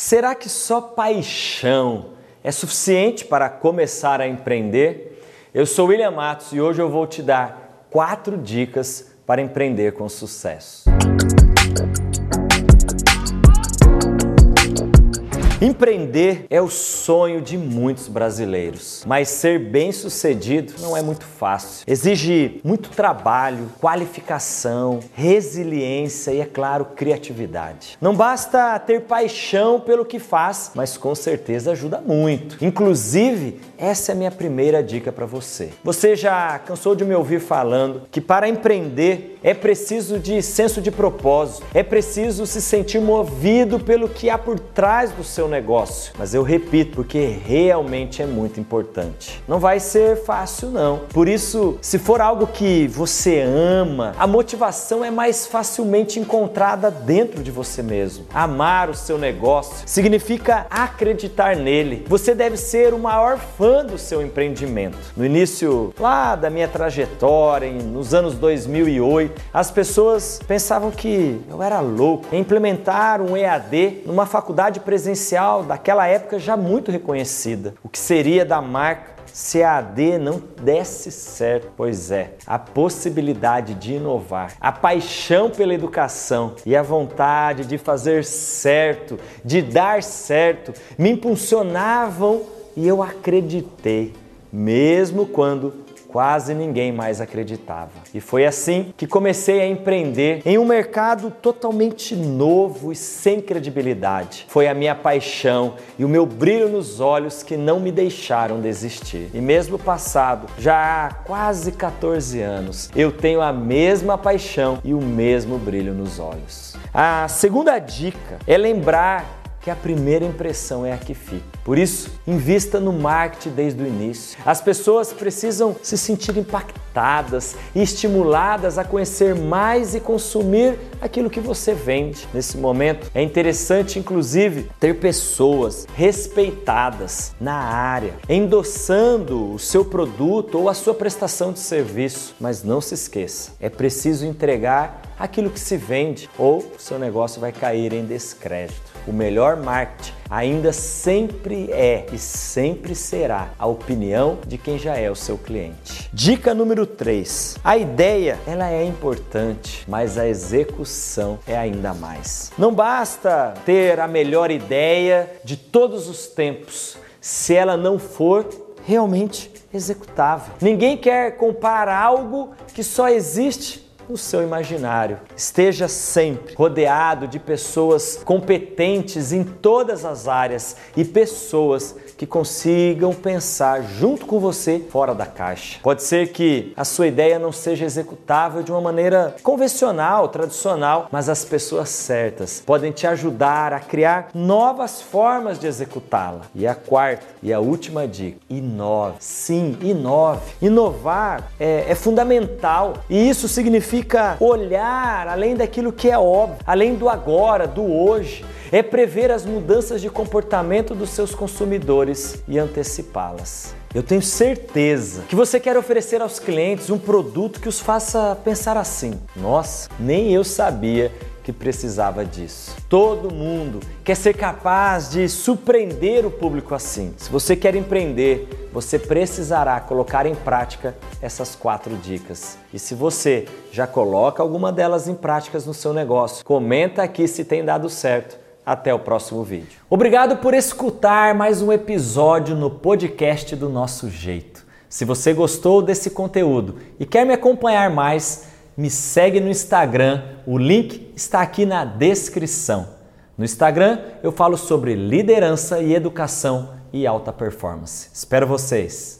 Será que só paixão é suficiente para começar a empreender? Eu sou William Matos e hoje eu vou te dar quatro dicas para empreender com sucesso. Empreender é o sonho de muitos brasileiros, mas ser bem-sucedido não é muito fácil. Exige muito trabalho, qualificação, resiliência e, é claro, criatividade. Não basta ter paixão pelo que faz, mas com certeza ajuda muito. Inclusive, essa é a minha primeira dica para você. Você já cansou de me ouvir falando que para empreender é preciso de senso de propósito, é preciso se sentir movido pelo que há por trás do seu negócio. Mas eu repito, porque realmente é muito importante. Não vai ser fácil, não. Por isso, se for algo que você ama, a motivação é mais facilmente encontrada dentro de você mesmo. Amar o seu negócio significa acreditar nele. Você deve ser o maior fã do seu empreendimento. No início lá da minha trajetória, nos anos 2008, as pessoas pensavam que eu era louco em implementar um EAD numa faculdade presencial daquela época já muito reconhecida. O que seria da marca se a AD não desse certo. Pois é, a possibilidade de inovar, a paixão pela educação e a vontade de fazer certo, de dar certo, me impulsionavam e eu acreditei, mesmo quando quase ninguém mais acreditava. E foi assim que comecei a empreender em um mercado totalmente novo e sem credibilidade. Foi a minha paixão e o meu brilho nos olhos que não me deixaram desistir. E mesmo passado, já há quase 14 anos, eu tenho a mesma paixão e o mesmo brilho nos olhos. A segunda dica é lembrar que a primeira impressão é a que fica. Por isso, invista no marketing desde o início. As pessoas precisam se sentir impactadas e estimuladas a conhecer mais e consumir aquilo que você vende. Nesse momento, é interessante, inclusive, ter pessoas respeitadas na área, endossando o seu produto ou a sua prestação de serviço. Mas não se esqueça, é preciso entregar aquilo que se vende ou o seu negócio vai cair em descrédito. O melhor marketing ainda sempre é e sempre será a opinião de quem já é o seu cliente. Dica número 3. A ideia, ela é importante, mas a execução é ainda mais. Não basta ter a melhor ideia de todos os tempos se ela não for realmente executável. Ninguém quer comprar algo que só existe no seu imaginário. Esteja sempre rodeado de pessoas competentes em todas as áreas e pessoas que consigam pensar junto com você fora da caixa. Pode ser que a sua ideia não seja executável de uma maneira convencional, tradicional, mas as pessoas certas podem te ajudar a criar novas formas de executá-la. E a quarta e a última dica: inove. Sim, inove. Inovar é, é fundamental e isso significa olhar além daquilo que é óbvio, além do agora, do hoje é prever as mudanças de comportamento dos seus consumidores e antecipá-las. Eu tenho certeza que você quer oferecer aos clientes um produto que os faça pensar assim: nossa, nem eu sabia que precisava disso. Todo mundo quer ser capaz de surpreender o público assim. Se você quer empreender, você precisará colocar em prática essas quatro dicas. E se você já coloca alguma delas em práticas no seu negócio, comenta aqui se tem dado certo até o próximo vídeo. Obrigado por escutar mais um episódio no podcast do Nosso Jeito. Se você gostou desse conteúdo e quer me acompanhar mais, me segue no Instagram, o link está aqui na descrição. No Instagram eu falo sobre liderança e educação e alta performance. Espero vocês!